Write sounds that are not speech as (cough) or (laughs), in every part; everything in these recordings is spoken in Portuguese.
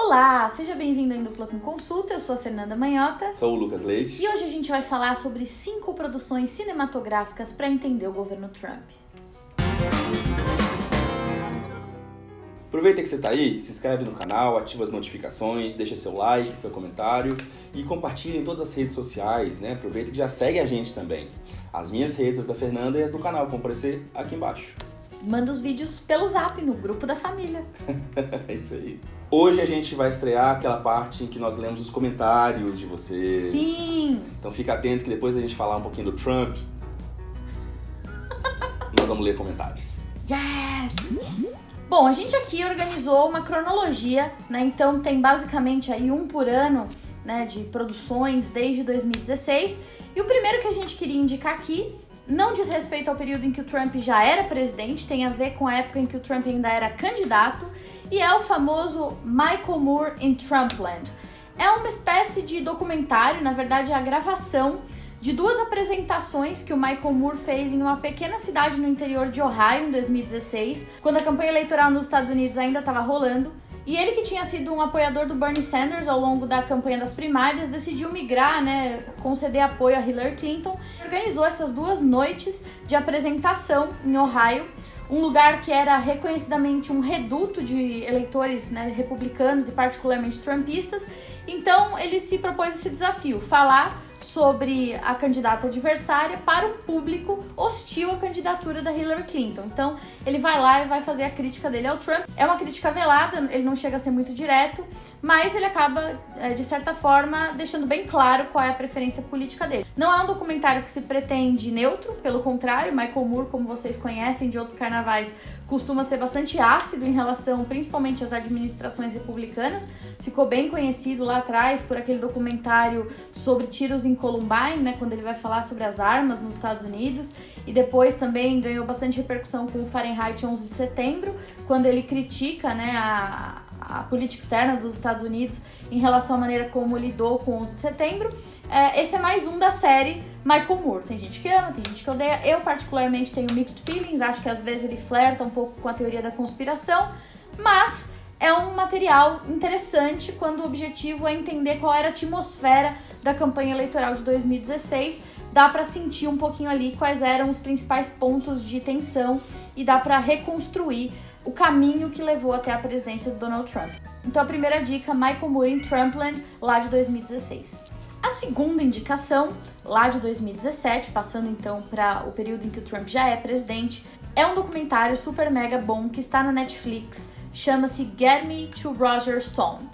Olá, seja bem-vindo ao Dupla com Consulta. Eu sou a Fernanda Manhota. Sou o Lucas Leite. E hoje a gente vai falar sobre cinco produções cinematográficas para entender o governo Trump. Aproveita que você está aí, se inscreve no canal, ativa as notificações, deixa seu like, seu comentário e compartilha em todas as redes sociais, né? Aproveita que já segue a gente também. As minhas redes, as da Fernanda e as do canal vão aparecer aqui embaixo. Manda os vídeos pelo zap no grupo da família. (laughs) é isso aí. Hoje a gente vai estrear aquela parte em que nós lemos os comentários de vocês. Sim! Então fica atento que depois a gente falar um pouquinho do Trump, nós vamos ler comentários. Yes! Bom, a gente aqui organizou uma cronologia, né? Então tem basicamente aí um por ano, né, de produções desde 2016. E o primeiro que a gente queria indicar aqui não diz respeito ao período em que o Trump já era presidente, tem a ver com a época em que o Trump ainda era candidato, e é o famoso Michael Moore in Trumpland. É uma espécie de documentário, na verdade é a gravação de duas apresentações que o Michael Moore fez em uma pequena cidade no interior de Ohio em 2016, quando a campanha eleitoral nos Estados Unidos ainda estava rolando. E ele que tinha sido um apoiador do Bernie Sanders ao longo da campanha das primárias, decidiu migrar, né, conceder apoio a Hillary Clinton, organizou essas duas noites de apresentação em Ohio, um lugar que era reconhecidamente um reduto de eleitores né, republicanos e particularmente trumpistas. Então ele se propôs esse desafio, falar sobre a candidata adversária para um público hostil à candidatura da Hillary Clinton. Então, ele vai lá e vai fazer a crítica dele ao Trump. É uma crítica velada, ele não chega a ser muito direto, mas ele acaba, é, de certa forma, deixando bem claro qual é a preferência política dele. Não é um documentário que se pretende neutro, pelo contrário, Michael Moore, como vocês conhecem de outros carnavais, costuma ser bastante ácido em relação principalmente às administrações republicanas. Ficou bem conhecido lá atrás por aquele documentário sobre tiros em Columbine, né, quando ele vai falar sobre as armas nos Estados Unidos, e depois também ganhou bastante repercussão com o Fahrenheit 11 de setembro, quando ele critica, né, a, a política externa dos Estados Unidos em relação à maneira como lidou com 11 de setembro. É, esse é mais um da série Michael Moore. Tem gente que ama, tem gente que odeia. Eu, particularmente, tenho mixed feelings. Acho que às vezes ele flerta um pouco com a teoria da conspiração, mas é um material interessante quando o objetivo é entender qual era a atmosfera da campanha eleitoral de 2016. Dá para sentir um pouquinho ali quais eram os principais pontos de tensão e dá para reconstruir o caminho que levou até a presidência do Donald Trump. Então a primeira dica, Michael Moore em Trumpland, lá de 2016. A segunda indicação, lá de 2017, passando então para o período em que o Trump já é presidente, é um documentário super mega bom que está na Netflix, chama-se Get Me to Roger Stone.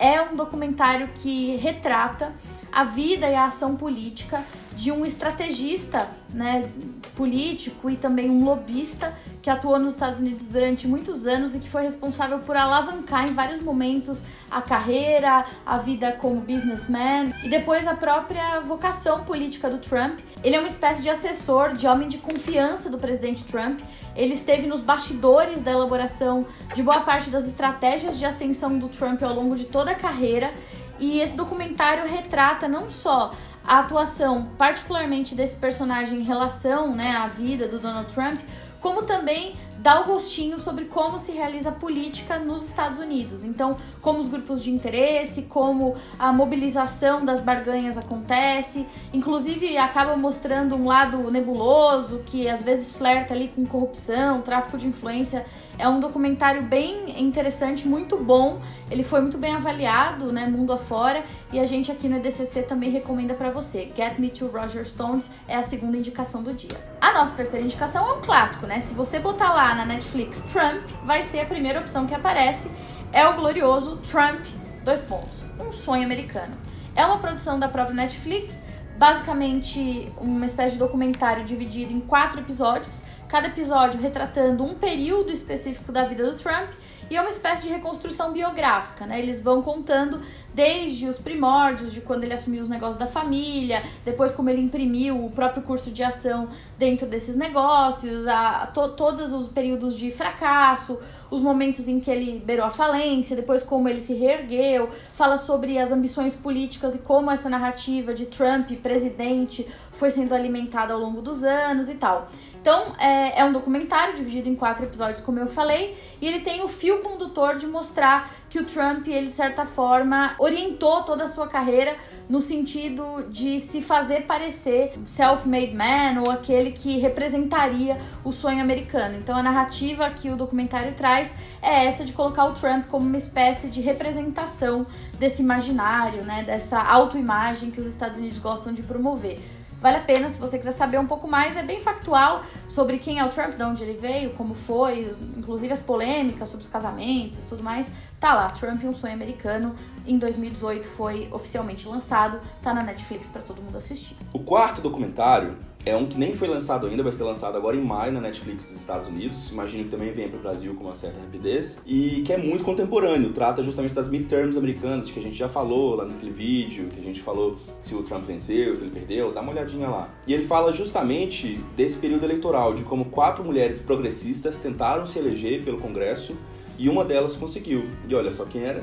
É um documentário que retrata a vida e a ação política de um estrategista né, político e também um lobista que atuou nos Estados Unidos durante muitos anos e que foi responsável por alavancar em vários momentos a carreira, a vida como businessman e depois a própria vocação política do Trump. Ele é uma espécie de assessor, de homem de confiança do presidente Trump. Ele esteve nos bastidores da elaboração de boa parte das estratégias de ascensão do Trump ao longo de toda a carreira. E esse documentário retrata não só a atuação, particularmente desse personagem em relação né, à vida do Donald Trump, como também dá o gostinho sobre como se realiza política nos Estados Unidos. Então, como os grupos de interesse, como a mobilização das barganhas acontece, inclusive acaba mostrando um lado nebuloso que às vezes flerta ali com corrupção, tráfico de influência. É um documentário bem interessante, muito bom. Ele foi muito bem avaliado, né, mundo afora, e a gente aqui no EDCC também recomenda para você. Get Me to Roger Stones é a segunda indicação do dia. A nossa terceira indicação é um clássico, né? Se você botar lá na Netflix Trump, vai ser a primeira opção que aparece. É o glorioso Trump, dois pontos, um sonho americano. É uma produção da própria Netflix, basicamente uma espécie de documentário dividido em quatro episódios, cada episódio retratando um período específico da vida do Trump e é uma espécie de reconstrução biográfica, né? Eles vão contando desde os primórdios de quando ele assumiu os negócios da família, depois como ele imprimiu o próprio curso de ação dentro desses negócios, a, to, todos os períodos de fracasso, os momentos em que ele beirou a falência, depois como ele se reergueu, fala sobre as ambições políticas e como essa narrativa de Trump presidente foi sendo alimentada ao longo dos anos e tal. Então, é, é, um documentário dividido em quatro episódios, como eu falei, e ele tem o fio condutor de mostrar que o Trump, ele de certa forma, orientou toda a sua carreira no sentido de se fazer parecer self-made man ou aquele que representaria o sonho americano. Então, a narrativa que o documentário traz é essa de colocar o Trump como uma espécie de representação desse imaginário, né, dessa autoimagem que os Estados Unidos gostam de promover. Vale a pena se você quiser saber um pouco mais, é bem factual sobre quem é o Trump, de onde ele veio, como foi, inclusive as polêmicas sobre os casamentos, tudo mais. Tá lá, Trump um sonho americano, em 2018 foi oficialmente lançado, tá na Netflix para todo mundo assistir. O quarto documentário é um que nem foi lançado ainda, vai ser lançado agora em maio na Netflix dos Estados Unidos. Imagino que também venha para o Brasil com uma certa rapidez. E que é muito contemporâneo, trata justamente das midterms americanas, que a gente já falou lá naquele vídeo, que a gente falou se o Trump venceu, se ele perdeu, dá uma olhadinha lá. E ele fala justamente desse período eleitoral, de como quatro mulheres progressistas tentaram se eleger pelo Congresso e uma delas conseguiu. E olha só quem era?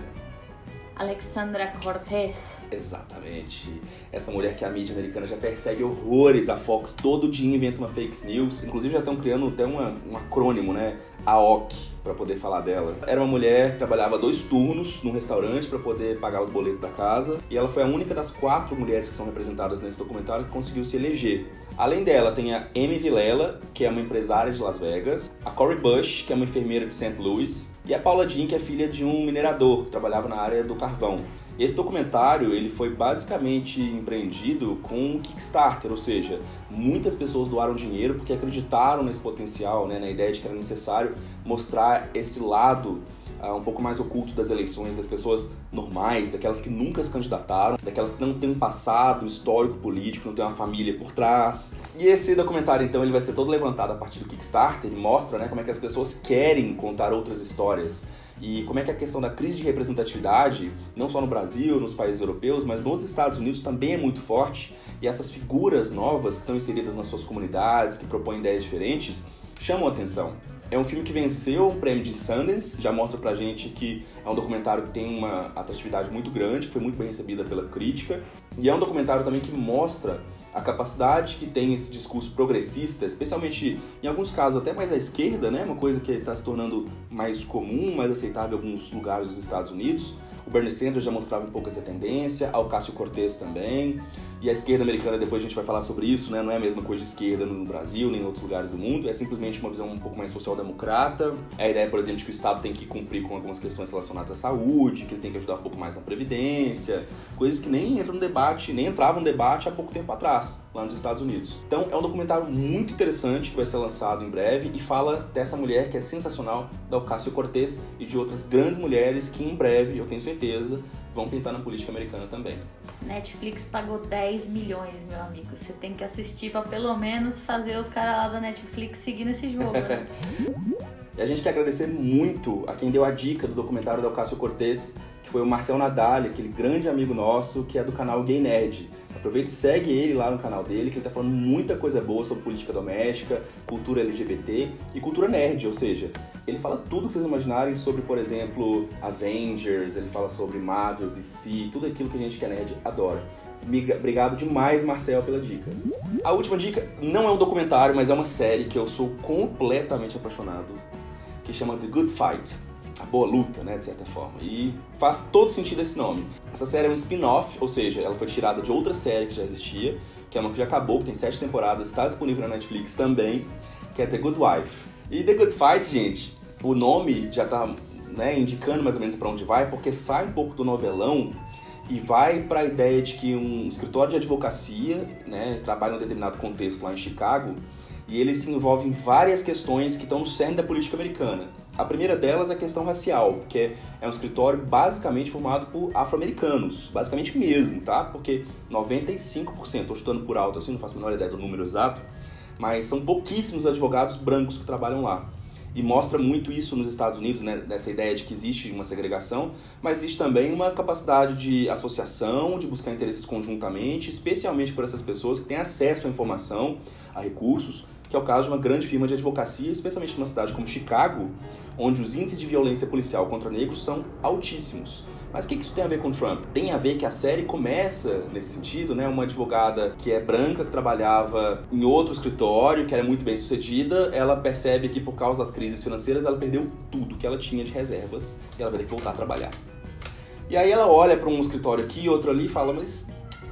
Alexandra Cortez. Exatamente. Essa mulher que a mídia americana já persegue horrores. A Fox todo dia inventa uma fake news. Inclusive já estão criando até uma, um acrônimo, né? AOC, para poder falar dela. Era uma mulher que trabalhava dois turnos num restaurante para poder pagar os boletos da casa. E ela foi a única das quatro mulheres que são representadas nesse documentário que conseguiu se eleger. Além dela, tem a Amy Vilela, que é uma empresária de Las Vegas, a Corey Bush, que é uma enfermeira de St. Louis, e a Paula Jean, que é filha de um minerador que trabalhava na área do carvão. Esse documentário ele foi basicamente empreendido com um Kickstarter, ou seja, muitas pessoas doaram dinheiro porque acreditaram nesse potencial, né, na ideia de que era necessário mostrar esse lado uh, um pouco mais oculto das eleições, das pessoas normais, daquelas que nunca se candidataram, daquelas que não têm um passado histórico político, não têm uma família por trás. E esse documentário, então, ele vai ser todo levantado a partir do Kickstarter e mostra né, como é que as pessoas querem contar outras histórias e como é que a questão da crise de representatividade, não só no Brasil, nos países europeus, mas nos Estados Unidos também é muito forte. E essas figuras novas que estão inseridas nas suas comunidades, que propõem ideias diferentes, chamam atenção. É um filme que venceu o prêmio de Sundance, já mostra pra gente que é um documentário que tem uma atratividade muito grande, que foi muito bem recebida pela crítica. E é um documentário também que mostra a capacidade que tem esse discurso progressista, especialmente em alguns casos até mais à esquerda, né? Uma coisa que está se tornando mais comum, mais aceitável em alguns lugares dos Estados Unidos. O Bernie Sanders já mostrava um pouco essa tendência, ao Cássio Cortez também. E a esquerda americana, depois a gente vai falar sobre isso, né? Não é a mesma coisa de esquerda no Brasil, nem em outros lugares do mundo. É simplesmente uma visão um pouco mais social-democrata. É a ideia, por exemplo, de que o Estado tem que cumprir com algumas questões relacionadas à saúde, que ele tem que ajudar um pouco mais na previdência. Coisas que nem entram no debate, nem entravam no debate há pouco tempo atrás, lá nos Estados Unidos. Então, é um documentário muito interessante que vai ser lançado em breve e fala dessa mulher que é sensacional, da Ocasio Cortez e de outras grandes mulheres que em breve, eu tenho certeza, vão pintar na política americana também. Netflix pagou 10 milhões, meu amigo. Você tem que assistir para pelo menos fazer os caras lá da Netflix seguir nesse jogo, né? (laughs) E a gente quer agradecer muito a quem deu a dica do documentário do Ocasio Cortez, que foi o Marcel Nadal, aquele grande amigo nosso que é do canal Gay Nerd. Aproveita e segue ele lá no canal dele, que ele tá falando muita coisa boa sobre política doméstica, cultura LGBT e cultura nerd, ou seja, ele fala tudo que vocês imaginarem sobre, por exemplo, Avengers, ele fala sobre Marvel, DC, tudo aquilo que a gente que é nerd adora. Obrigado demais, Marcel, pela dica. A última dica não é um documentário, mas é uma série que eu sou completamente apaixonado, que chama The Good Fight a boa luta, né, de certa forma. E faz todo sentido esse nome. Essa série é um spin-off, ou seja, ela foi tirada de outra série que já existia, que é uma que já acabou, que tem sete temporadas, está disponível na Netflix também, que é The Good Wife. E The Good Fight, gente, o nome já tá né, indicando mais ou menos para onde vai, porque sai um pouco do novelão e vai para a ideia de que um escritório de advocacia, né, trabalha em um determinado contexto lá em Chicago, e ele se envolve em várias questões que estão no cerne da política americana. A primeira delas é a questão racial, que é, é um escritório basicamente formado por afro-americanos, basicamente mesmo, tá? Porque 95%, estou chutando por alto assim, não faço a menor ideia do número exato, mas são pouquíssimos advogados brancos que trabalham lá. E mostra muito isso nos Estados Unidos, né, dessa ideia de que existe uma segregação, mas existe também uma capacidade de associação, de buscar interesses conjuntamente, especialmente por essas pessoas que têm acesso à informação, a recursos, que é o caso de uma grande firma de advocacia, especialmente numa cidade como Chicago, onde os índices de violência policial contra negros são altíssimos. Mas o que isso tem a ver com Trump? Tem a ver que a série começa nesse sentido, né? Uma advogada que é branca, que trabalhava em outro escritório, que era muito bem sucedida, ela percebe que por causa das crises financeiras ela perdeu tudo que ela tinha de reservas e ela vai ter que voltar a trabalhar. E aí ela olha para um escritório aqui, outro ali e fala, mas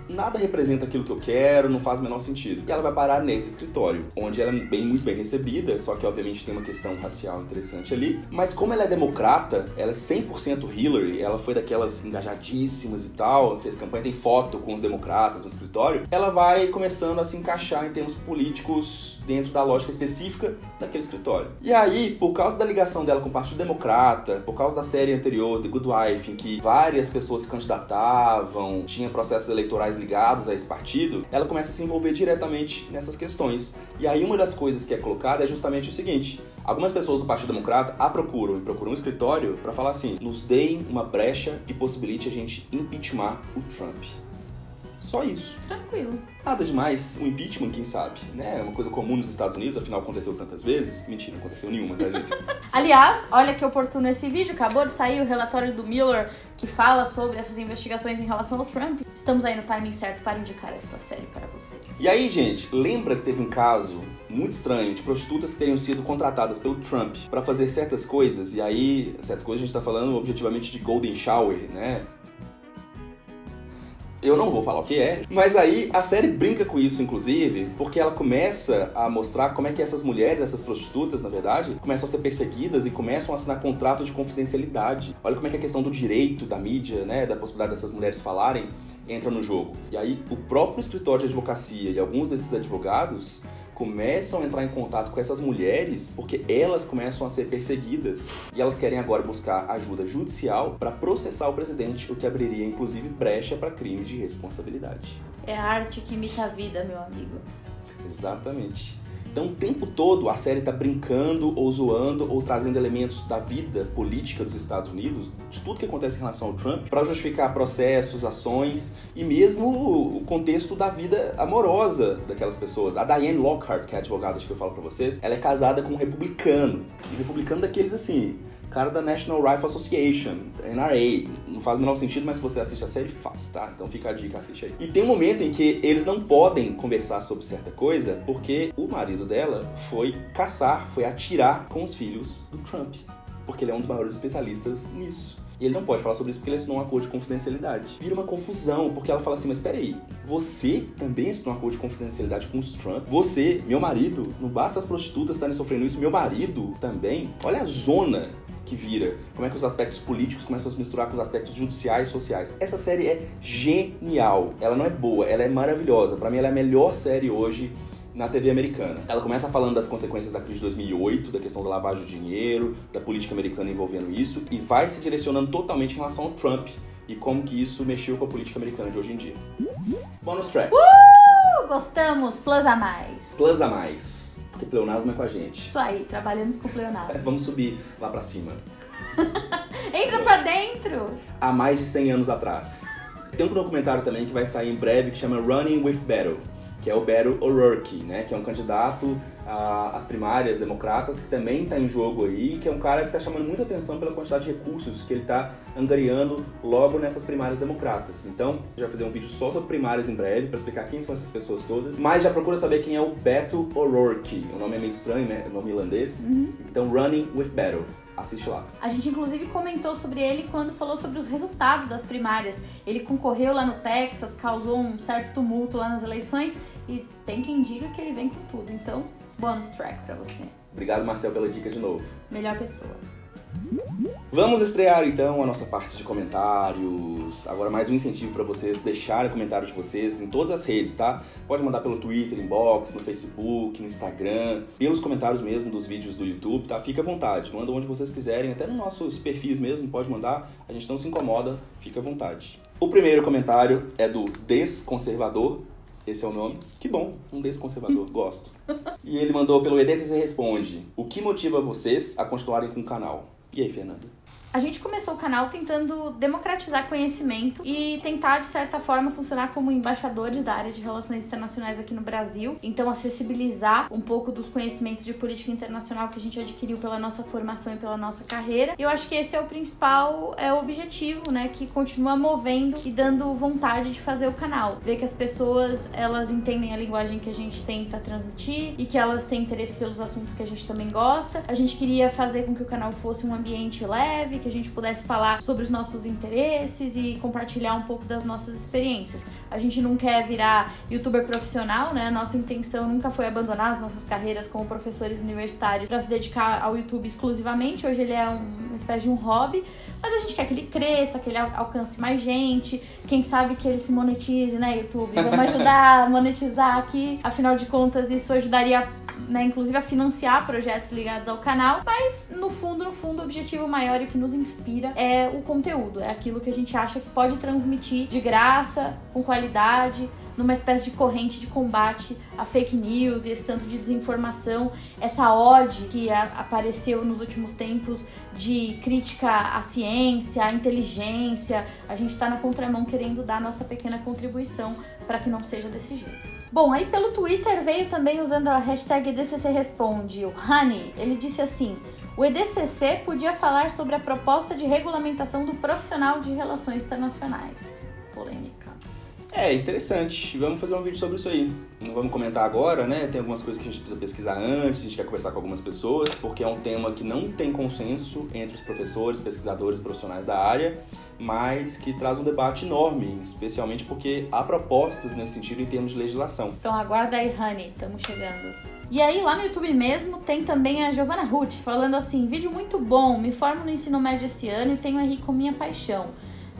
nada representa aquilo que eu quero, não faz o menor sentido. E ela vai parar nesse escritório, onde ela é bem, muito bem recebida, só que obviamente tem uma questão racial interessante ali. Mas como ela é democrata, ela é 100% Hillary, ela foi daquelas engajadíssimas e tal, fez campanha, tem foto com os democratas no escritório, ela vai começando a se encaixar em termos políticos dentro da lógica específica daquele escritório. E aí, por causa da ligação dela com o Partido Democrata, por causa da série anterior, The Good Wife, em que várias pessoas se candidatavam, tinha processos eleitorais ligados a esse partido, ela começa a se envolver diretamente nessas questões. E aí uma das coisas que é colocada é justamente o seguinte: algumas pessoas do Partido Democrata a procuram e procuram um escritório para falar assim: nos deem uma brecha que possibilite a gente impeachment o Trump. Só isso. Tranquilo. Nada demais. Um impeachment, quem sabe? Né? É uma coisa comum nos Estados Unidos, afinal aconteceu tantas vezes. Mentira, não aconteceu nenhuma, tá, gente? (laughs) Aliás, olha que oportuno esse vídeo. Acabou de sair o relatório do Miller que fala sobre essas investigações em relação ao Trump. Estamos aí no timing certo para indicar esta série para você. E aí, gente, lembra que teve um caso muito estranho de prostitutas que teriam sido contratadas pelo Trump para fazer certas coisas. E aí, certas coisas a gente tá falando objetivamente de Golden Shower, né? Eu não vou falar o que é, mas aí a série brinca com isso, inclusive, porque ela começa a mostrar como é que essas mulheres, essas prostitutas, na verdade, começam a ser perseguidas e começam a assinar contratos de confidencialidade. Olha como é que a questão do direito da mídia, né, da possibilidade dessas mulheres falarem, entra no jogo. E aí o próprio escritório de advocacia e alguns desses advogados começam a entrar em contato com essas mulheres porque elas começam a ser perseguidas e elas querem agora buscar ajuda judicial para processar o presidente, o que abriria inclusive brecha para crimes de responsabilidade. É a arte que imita a vida, meu amigo. Exatamente. Então, o tempo todo a série está brincando ou zoando ou trazendo elementos da vida política dos Estados Unidos, de tudo que acontece em relação ao Trump, para justificar processos, ações e mesmo o contexto da vida amorosa daquelas pessoas. A Diane Lockhart, que é a advogada que eu falo para vocês, ela é casada com um republicano. E republicano daqueles assim, cara da National Rifle Association, NRA. Não faz o menor sentido, mas se você assiste a série, faz, tá? Então fica a dica, assiste aí. E tem um momento em que eles não podem conversar sobre certa coisa porque o marido dela foi caçar, foi atirar com os filhos do Trump. Porque ele é um dos maiores especialistas nisso. E ele não pode falar sobre isso porque ele assinou um acordo de confidencialidade. Vira uma confusão, porque ela fala assim, mas peraí, você também assinou um acordo de confidencialidade com os Trump? Você, meu marido, não basta as prostitutas estarem sofrendo isso, meu marido também? Olha a zona que vira, como é que os aspectos políticos começam a se misturar com os aspectos judiciais e sociais. Essa série é genial. Ela não é boa, ela é maravilhosa. Para mim, ela é a melhor série hoje na TV americana. Ela começa falando das consequências da crise de 2008, da questão da lavagem de dinheiro, da política americana envolvendo isso, e vai se direcionando totalmente em relação ao Trump e como que isso mexeu com a política americana de hoje em dia. Bônus track. Uh, gostamos, plus a mais. Plus a mais. Porque pleonasmo é com a gente. Isso aí, trabalhamos com pleonasmo. (laughs) Vamos subir lá pra cima. (laughs) Entra pra dentro! Há mais de 100 anos atrás. Tem um documentário também que vai sair em breve que chama Running with Battle que é o Beto O'Rourke, né? Que é um candidato às primárias democratas, que também está em jogo aí, que é um cara que está chamando muita atenção pela quantidade de recursos que ele está angariando logo nessas primárias democratas. Então, já fazer um vídeo só sobre primárias em breve, para explicar quem são essas pessoas todas. Mas já procura saber quem é o Beto O'Rourke. O nome é meio estranho, né? O nome irlandês. Uhum. Então, Running with Beto. Assiste lá. A gente inclusive comentou sobre ele quando falou sobre os resultados das primárias. Ele concorreu lá no Texas, causou um certo tumulto lá nas eleições e tem quem diga que ele vem com tudo. Então, bônus track para você. Obrigado, Marcel, pela dica de novo. Melhor pessoa. Vamos estrear então a nossa parte de comentários. Agora mais um incentivo para vocês deixarem comentário de vocês em todas as redes, tá? Pode mandar pelo Twitter, inbox, no Facebook, no Instagram, pelos comentários mesmo dos vídeos do YouTube, tá? Fica à vontade, manda onde vocês quiserem, até nos nossos perfis mesmo, pode mandar. A gente não se incomoda, fica à vontade. O primeiro comentário é do Desconservador esse é o nome. Que bom, um desconservador, gosto. E ele mandou pelo EDCC Responde: O que motiva vocês a continuarem com o canal? E aí, Fernanda? A gente começou o canal tentando democratizar conhecimento e tentar, de certa forma, funcionar como embaixadores da área de relações internacionais aqui no Brasil. Então, acessibilizar um pouco dos conhecimentos de política internacional que a gente adquiriu pela nossa formação e pela nossa carreira. Eu acho que esse é o principal é, objetivo, né? Que continua movendo e dando vontade de fazer o canal. Ver que as pessoas, elas entendem a linguagem que a gente tenta transmitir e que elas têm interesse pelos assuntos que a gente também gosta. A gente queria fazer com que o canal fosse um ambiente leve, que a gente pudesse falar sobre os nossos interesses e compartilhar um pouco das nossas experiências. A gente não quer virar youtuber profissional, né? Nossa intenção nunca foi abandonar as nossas carreiras como professores universitários para se dedicar ao YouTube exclusivamente. Hoje ele é um, uma espécie de um hobby, mas a gente quer que ele cresça, que ele alcance mais gente, quem sabe que ele se monetize, né, YouTube? Vamos (laughs) ajudar a monetizar aqui. Afinal de contas, isso ajudaria né, inclusive a financiar projetos ligados ao canal, mas no fundo, no fundo, o objetivo maior e que nos inspira é o conteúdo, é aquilo que a gente acha que pode transmitir de graça, com qualidade, numa espécie de corrente de combate a fake news e esse tanto de desinformação, essa ode que apareceu nos últimos tempos de crítica à ciência, à inteligência. A gente está na contramão querendo dar nossa pequena contribuição para que não seja desse jeito. Bom, aí pelo Twitter veio também usando a hashtag EDCC Responde, o Honey, ele disse assim: o EDCC podia falar sobre a proposta de regulamentação do profissional de relações internacionais. Polêmica. É, interessante. Vamos fazer um vídeo sobre isso aí. Não vamos comentar agora, né? Tem algumas coisas que a gente precisa pesquisar antes, a gente quer conversar com algumas pessoas, porque é um tema que não tem consenso entre os professores, pesquisadores, profissionais da área, mas que traz um debate enorme, especialmente porque há propostas nesse sentido em termos de legislação. Então aguarda aí, Honey, estamos chegando. E aí, lá no YouTube mesmo, tem também a Giovanna Ruth falando assim: vídeo muito bom, me formo no ensino médio esse ano e tenho a RI como minha paixão.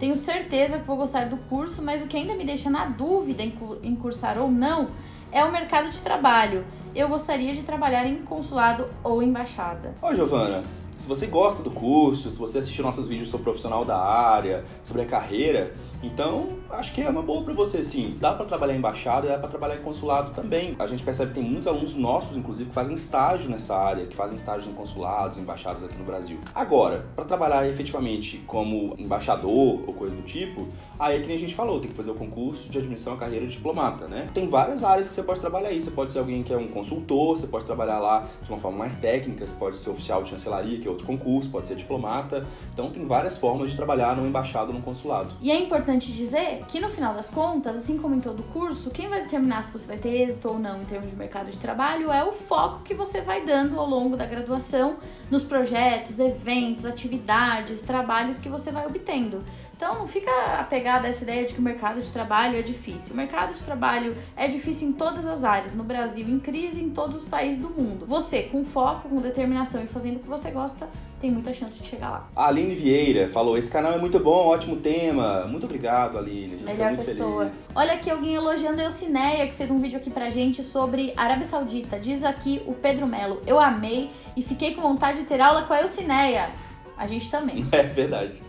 Tenho certeza que vou gostar do curso, mas o que ainda me deixa na dúvida em cursar ou não é o mercado de trabalho. Eu gostaria de trabalhar em consulado ou embaixada. Ô, Giovana, se você gosta do curso, se você assistiu nossos vídeos sobre profissional da área, sobre a carreira, então, acho que é uma boa para você, sim. Dá para trabalhar em embaixada, dá para trabalhar em consulado também. A gente percebe que tem muitos alunos nossos, inclusive, que fazem estágio nessa área, que fazem estágio em consulados, embaixadas aqui no Brasil. Agora, para trabalhar efetivamente como embaixador ou coisa do tipo, aí é que nem a gente falou, tem que fazer o concurso de admissão à carreira de diplomata, né? Tem várias áreas que você pode trabalhar aí. Você pode ser alguém que é um consultor, você pode trabalhar lá de uma forma mais técnica, você pode ser oficial de chancelaria, que é outro concurso, pode ser diplomata. Então, tem várias formas de trabalhar numa embaixada ou num consulado. E é importante importante dizer que no final das contas, assim como em todo curso, quem vai determinar se você vai ter êxito ou não em termos de mercado de trabalho é o foco que você vai dando ao longo da graduação nos projetos, eventos, atividades, trabalhos que você vai obtendo. Então não fica apegado a essa ideia de que o mercado de trabalho é difícil. O mercado de trabalho é difícil em todas as áreas, no Brasil, em crise, em todos os países do mundo. Você, com foco, com determinação e fazendo o que você gosta, tem muita chance de chegar lá. A Aline Vieira falou: esse canal é muito bom, ótimo tema. Muito obrigado, Aline. Melhor pessoa. Feliz. Olha aqui alguém elogiando a Eucineia, que fez um vídeo aqui pra gente sobre Arábia Saudita. Diz aqui o Pedro Melo: Eu amei e fiquei com vontade de ter aula com a Eucineia. A gente também. (laughs) É verdade.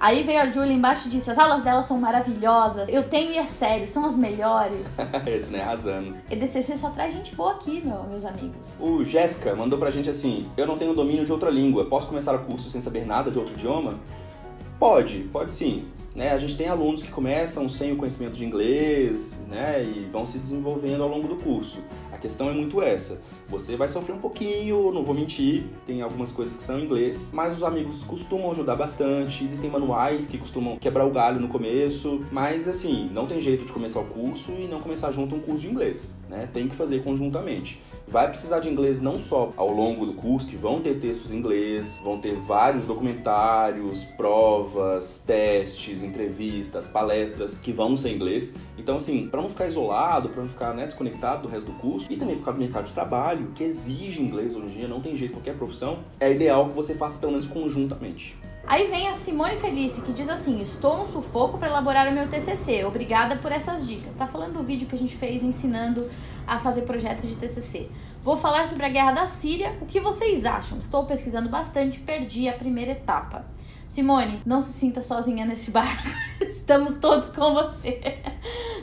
Aí veio a Julia embaixo e disse: as aulas dela são maravilhosas, eu tenho e é sério, são as melhores. (laughs) Esse, né? Arrasando. EDCC só traz gente boa aqui, meu, meus amigos. O Jéssica mandou pra gente assim: eu não tenho domínio de outra língua, posso começar o curso sem saber nada de outro idioma? Pode, pode sim. Né, a gente tem alunos que começam sem o conhecimento de inglês né, e vão se desenvolvendo ao longo do curso. A questão é muito essa. Você vai sofrer um pouquinho, não vou mentir, tem algumas coisas que são em inglês, mas os amigos costumam ajudar bastante. Existem manuais que costumam quebrar o galho no começo, mas assim, não tem jeito de começar o curso e não começar junto um curso de inglês, né? Tem que fazer conjuntamente vai precisar de inglês não só ao longo do curso, que vão ter textos em inglês, vão ter vários documentários, provas, testes, entrevistas, palestras que vão ser em inglês. Então, assim, para não ficar isolado, para não ficar né, desconectado do resto do curso, e também por causa do mercado de trabalho, que exige inglês hoje em dia, não tem jeito, qualquer profissão, é ideal que você faça pelo menos conjuntamente. Aí vem a Simone Felice que diz assim: Estou no sufoco para elaborar o meu TCC. Obrigada por essas dicas. Tá falando do vídeo que a gente fez ensinando a fazer projetos de TCC. Vou falar sobre a guerra da Síria. O que vocês acham? Estou pesquisando bastante, perdi a primeira etapa. Simone, não se sinta sozinha nesse barco. (laughs) Estamos todos com você.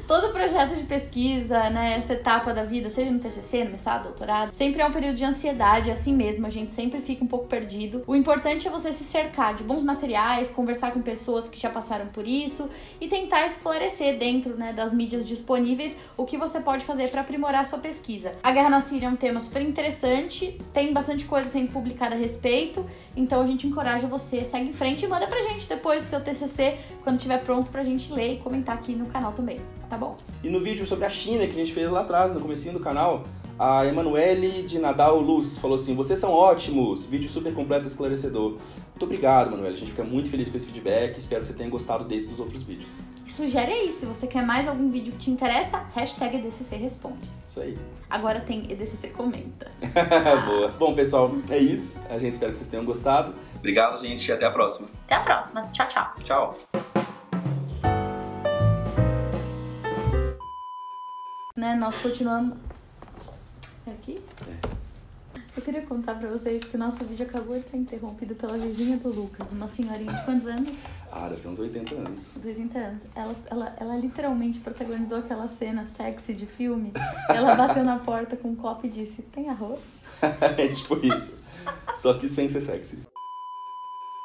Todo projeto de pesquisa, né, essa etapa da vida, seja no TCC, no mestrado, doutorado, sempre é um período de ansiedade, é assim mesmo, a gente sempre fica um pouco perdido. O importante é você se cercar de bons materiais, conversar com pessoas que já passaram por isso e tentar esclarecer dentro, né, das mídias disponíveis o que você pode fazer para aprimorar a sua pesquisa. A guerra na Síria é um tema super interessante, tem bastante coisa sendo publicada a respeito, então a gente encoraja você, segue em frente e manda pra gente depois o seu TCC quando estiver pronto pra gente ler e comentar aqui no canal também, tá bom? E no vídeo sobre a China que a gente fez lá atrás, no comecinho do canal, a Emanuele de Nadal Luz falou assim: vocês são ótimos, vídeo super completo e esclarecedor. Muito obrigado, Emanuele. A gente fica muito feliz com esse feedback. Espero que você tenha gostado desse dos outros vídeos. E sugere aí, se você quer mais algum vídeo que te interessa, hashtag EDCC responde. Isso aí. Agora tem EDCC comenta. (laughs) Boa. Bom, pessoal, é isso. A gente espera que vocês tenham gostado. Obrigado, gente, e até a próxima. Até a próxima. Tchau, tchau. Tchau. Né, nós continuamos. É aqui? Eu queria contar pra vocês que o nosso vídeo acabou de ser interrompido pela vizinha do Lucas, uma senhorinha de quantos anos? Ah, deve ter uns 80 anos. Uns 80 anos. Ela, ela, ela literalmente protagonizou aquela cena sexy de filme. Ela bateu na porta com um copo e disse: Tem arroz? (laughs) é tipo isso. Só que sem ser sexy.